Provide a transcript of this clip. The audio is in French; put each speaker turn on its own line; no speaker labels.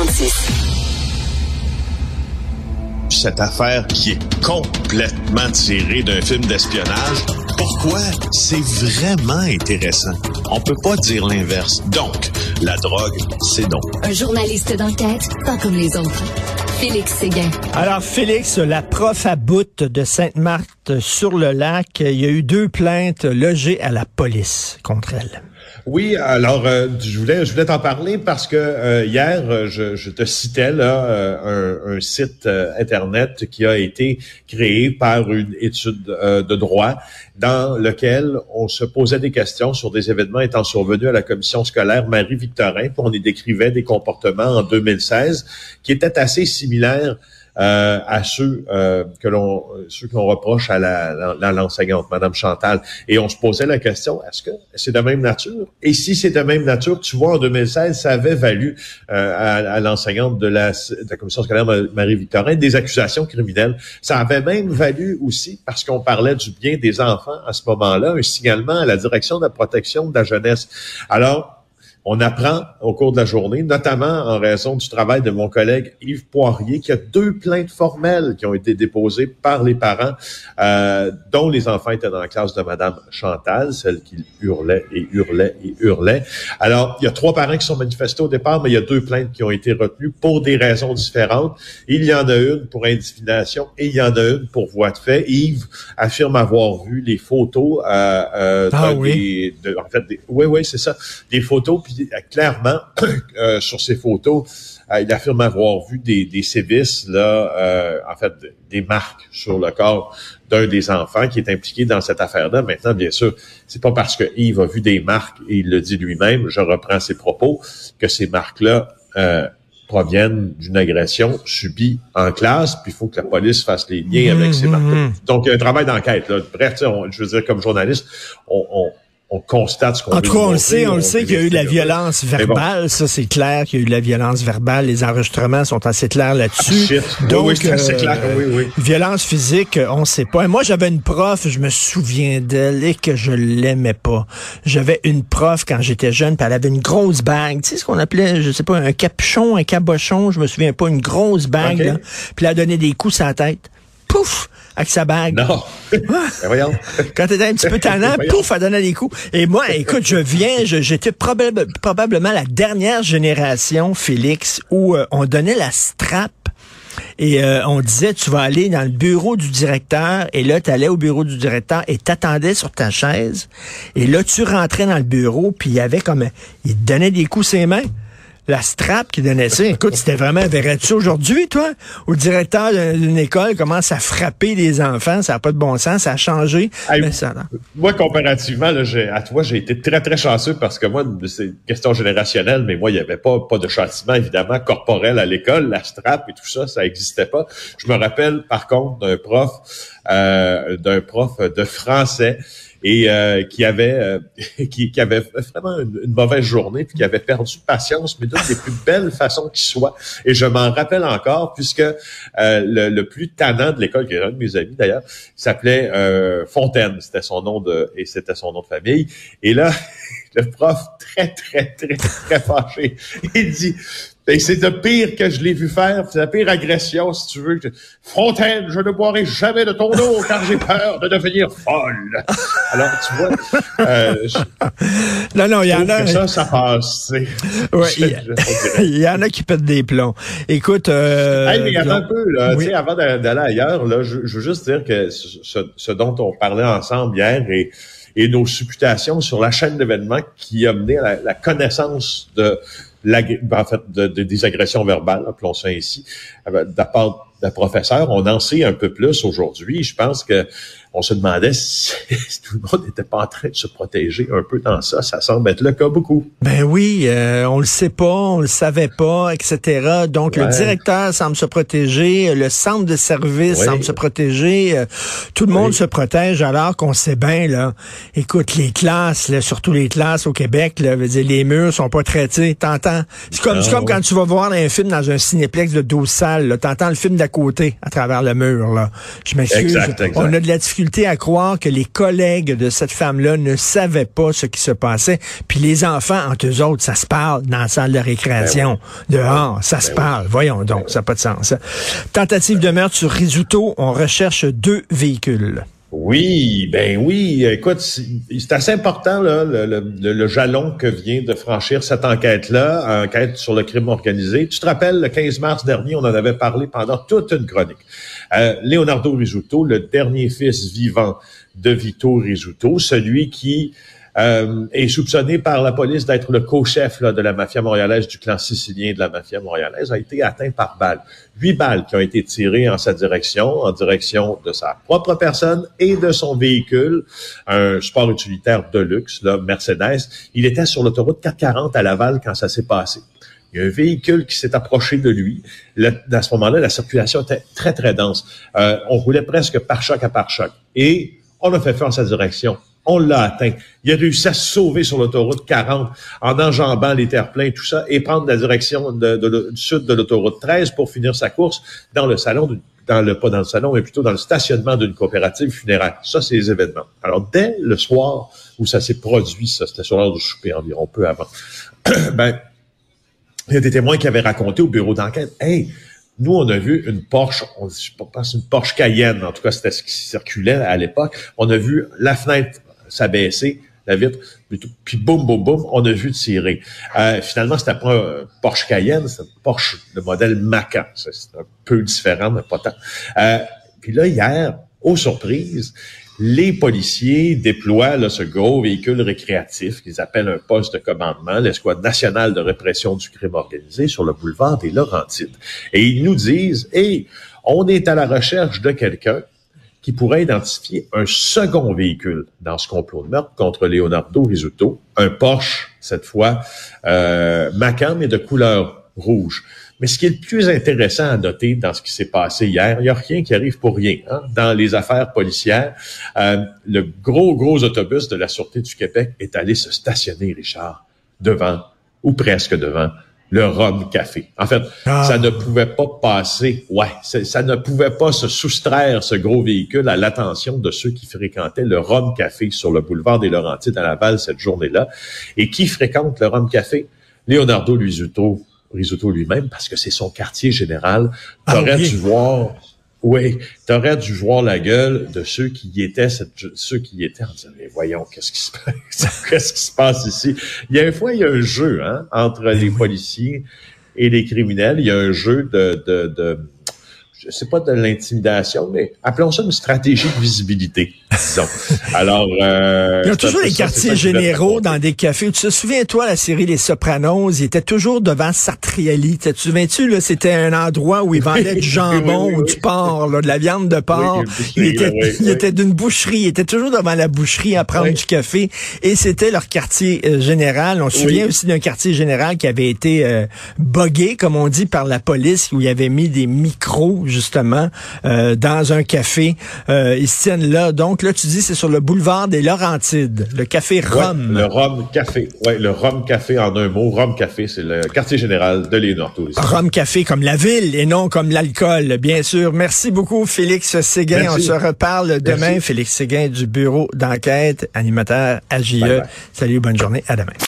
1336.
Cette affaire qui est complètement tirée d'un film d'espionnage. Pourquoi? C'est vraiment intéressant? On peut pas dire l'inverse. Donc, la drogue, c'est non.
Un journaliste d'enquête, pas comme les autres. Félix Séguin.
Alors, Félix, la prof à bout de Sainte-Marthe sur le lac, il y a eu deux plaintes logées à la police contre elle.
Oui, alors euh, je voulais je voulais t'en parler parce que euh, hier euh, je, je, te citais là un, un, site internet qui a été créé par une étude de droit dans lequel on se posait des questions sur des événements étant survenus à la commission scolaire Marie-Victorin, puis on y décrivait des comportements en 2016 qui étaient assez similaires euh, à ceux euh, que l'on ceux reproche à la, l'enseignante, Madame Chantal. Et on se posait la question est-ce que c'est de même nature? Et si c'est de même nature, tu vois, en 2016, ça avait valu euh, à, l'enseignante de la, de la commission scolaire Marie-Victorin des accusations criminelles. Ça avait même valu aussi parce qu'on parlait du bien des enfants à ce moment-là, un signalement à la direction de la protection de la jeunesse. Alors on apprend au cours de la journée, notamment en raison du travail de mon collègue Yves Poirier, qu'il y a deux plaintes formelles qui ont été déposées par les parents, euh, dont les enfants étaient dans la classe de Madame Chantal, celle qui hurlait et hurlait et hurlait. Alors, il y a trois parents qui sont manifestés au départ, mais il y a deux plaintes qui ont été retenues pour des raisons différentes. Il y en a une pour indisciplination et il y en a une pour voie de fait. Yves affirme avoir vu les photos euh, euh
ah, oui.
de, en fait, des, oui, oui, c'est ça, des photos euh, clairement, euh, sur ces photos, euh, il affirme avoir vu des, des sévices, là, en fait, des marques sur le corps d'un des enfants qui est impliqué dans cette affaire-là. Maintenant, bien sûr, c'est pas parce que Yves a vu des marques, et il le dit lui-même, je reprends ses propos, que ces marques-là proviennent d'une agression subie en classe, puis il faut que la police fasse les liens avec ces marques. -là. Donc, il y a un travail d'enquête. Bref, je veux dire, comme journaliste, on on constate ce qu'on
En tout cas, on le sait, on le sait qu'il y a eu de la violence verbale. Ça, c'est clair qu'il y a eu de la violence verbale. Les enregistrements sont assez clairs là-dessus.
Ah, Donc, oui, c'est clair. Oui, oui.
Violence physique, on sait pas. moi, j'avais une prof, je me souviens d'elle et que je l'aimais pas. J'avais une prof quand j'étais jeune, puis elle avait une grosse bague. Tu sais ce qu'on appelait, je sais pas, un capuchon, un cabochon, je me souviens pas, une grosse bague. Puis elle a donné des coups sur la tête. Pouf! avec sa bague.
Non. Ben, voyons.
Quand t'étais un petit peu tannant, pouf, elle donnait des coups. Et moi, écoute, je viens, j'étais probablement la dernière génération, Félix, où euh, on donnait la strap et euh, on disait, tu vas aller dans le bureau du directeur. Et là, tu allais au bureau du directeur et t'attendais sur ta chaise. Et là, tu rentrais dans le bureau, puis il y avait comme... Il te donnait des coups ses mains la strap qui donnait ça. Écoute, c'était vraiment, verrais-tu aujourd'hui, toi, où le directeur d'une école commence à frapper les enfants, ça n'a pas de bon sens, ça a changé?
moi, comparativement, là, à toi, j'ai été très, très chanceux parce que moi, c'est une question générationnelle, mais moi, il n'y avait pas, pas de châtiment, évidemment, corporel à l'école, la strap et tout ça, ça n'existait pas. Je me rappelle, par contre, d'un prof, euh, d'un prof de français et euh, qui avait euh, qui, qui, avait vraiment une, mauvaise journée puis qui avait perdu patience mais d'une des plus belles façons qui soit. Et je m'en rappelle encore puisque euh, le, le, plus tannant de l'école qui est un de mes amis d'ailleurs s'appelait Fontaine. C'était son nom de et c'était son nom de famille. Et là le prof très très très très fâché il dit c'est le pire que je l'ai vu faire. C'est la pire agression, si tu veux. Fontaine, je ne boirai jamais de ton eau car j'ai peur de devenir folle. Alors, tu vois. Euh,
non, non, il y en a.
ça, ça passe.
Ouais, il y, en a qui pètent des plombs. Écoute. Euh,
hey, mais attends un peu, là. Tu sais, avant d'aller ailleurs, là, je, veux juste dire que ce, ce, dont on parlait ensemble hier et et nos supputations sur la chaîne d'événements qui a mené à la connaissance de la, en fait, de, des agressions verbales, appelons ça ainsi, euh, de la part de professeurs. On en sait un peu plus aujourd'hui. Je pense que on se demandait si, tout le monde n'était pas en train de se protéger un peu dans ça. Ça semble être le cas beaucoup.
Ben oui, euh, on le sait pas, on le savait pas, etc. Donc le directeur semble se protéger, le centre de service semble se protéger, euh, tout le monde se protège alors qu'on sait bien là. Écoute, les classes, là, surtout les classes au Québec, là, veut dire, les murs sont pas traités. T'entends? C'est comme, comme quand tu vas voir un film dans un cinéplex de 12 salles. T'entends le film d'à côté à travers le mur là. Je m'excuse. On a de la difficulté difficulté à croire que les collègues de cette femme-là ne savaient pas ce qui se passait. Puis les enfants, entre eux autres, ça se parle dans la salle de récréation. Ben Dehors, ça ben se parle. Voyons donc, ça n'a pas de sens. Tentative de meurtre sur Risuto, on recherche deux véhicules.
Oui, ben oui. Écoute, c'est assez important là, le, le, jalon que vient de franchir cette enquête-là, enquête sur le crime organisé. Tu te rappelles, le 15 mars dernier, on en avait parlé pendant toute une chronique. Euh, Leonardo Risuto, le dernier fils vivant de Vito Risuto, celui qui euh, est soupçonné par la police d'être le co-chef de la mafia montréalaise, du clan sicilien de la mafia montréalaise, a été atteint par balles. Huit balles qui ont été tirées en sa direction, en direction de sa propre personne et de son véhicule, un sport utilitaire de luxe, là, Mercedes. Il était sur l'autoroute 440 à Laval quand ça s'est passé. Il y a un véhicule qui s'est approché de lui. à ce moment-là, la circulation était très, très dense. Euh, on roulait presque par choc à par choc. Et on a fait faire en sa direction on l'a atteint. Il a réussi à se sauver sur l'autoroute 40 en enjambant les terre-pleins, tout ça, et prendre la direction de, du sud de l'autoroute 13 pour finir sa course dans le salon, dans le, pas dans le salon, mais plutôt dans le stationnement d'une coopérative funéraire. Ça, c'est les événements. Alors, dès le soir où ça s'est produit, ça, c'était sur l'heure du souper environ, peu avant, ben, il y a des témoins qui avaient raconté au bureau d'enquête, hey, nous, on a vu une Porsche, on, je pense une Porsche Cayenne, en tout cas, c'était ce qui circulait à l'époque. On a vu la fenêtre s'abaisser, la vitre, puis boum, boum, boum, on a vu tirer. Euh, finalement, c'était pas un Porsche Cayenne, c'était un Porsche de modèle Macan. C'est un peu différent, mais pas tant. Euh, puis là, hier, aux surprises, les policiers déploient là, ce gros véhicule récréatif qu'ils appellent un poste de commandement, l'escouade nationale de répression du crime organisé sur le boulevard des Laurentides. Et ils nous disent, hey, on est à la recherche de quelqu'un qui pourrait identifier un second véhicule dans ce complot de meurtre contre Leonardo Risuto, un Porsche, cette fois, euh, Macan, mais de couleur rouge. Mais ce qui est le plus intéressant à noter dans ce qui s'est passé hier, il n'y a rien qui arrive pour rien. Hein? Dans les affaires policières, euh, le gros, gros autobus de la Sûreté du Québec est allé se stationner, Richard, devant, ou presque devant, le Rhum Café. En fait, ah. ça ne pouvait pas passer, ouais, ça ne pouvait pas se soustraire, ce gros véhicule, à l'attention de ceux qui fréquentaient le Rhum Café sur le boulevard des Laurentides à Laval cette journée-là. Et qui fréquente le Rhum Café? Leonardo Luisuto, Risotto lui-même, parce que c'est son quartier général. Ah dû voir oui, tu aurais dû voir la gueule de ceux qui y étaient, ceux qui y étaient en disant, mais voyons, qu'est-ce qui se passe, qu'est-ce qui se passe ici? Il y a une fois, il y a un jeu, hein, entre ben les policiers et les criminels. Il y a un jeu de, de, de je sais pas de l'intimidation, mais appelons ça une stratégie de visibilité, disons. Alors,
euh, il y a toujours les quartiers généraux dans des cafés. Tu te souviens toi la série Les Sopranos, ils étaient toujours devant Sartriali. Tu te souviens-tu là, c'était un endroit où ils vendaient du jambon ou du porc, là, de la viande de porc. il était, il était d'une boucherie, il était toujours devant la boucherie à prendre du café et c'était leur quartier euh, général. On se souvient aussi d'un quartier général qui avait été euh, bogué, comme on dit, par la police où il avait mis des micros justement, euh, dans un café. Euh, ils se tiennent là. Donc là, tu dis, c'est sur le boulevard des Laurentides, le café Rome.
le Rome Café. Oui, le Rome Café en un mot. Rome Café, c'est le quartier général de l'Énorto.
Rome Café comme la ville et non comme l'alcool, bien sûr. Merci beaucoup, Félix Séguin. On se reparle demain. Félix Séguin du bureau d'enquête, animateur AGE. Salut, bonne journée. À demain.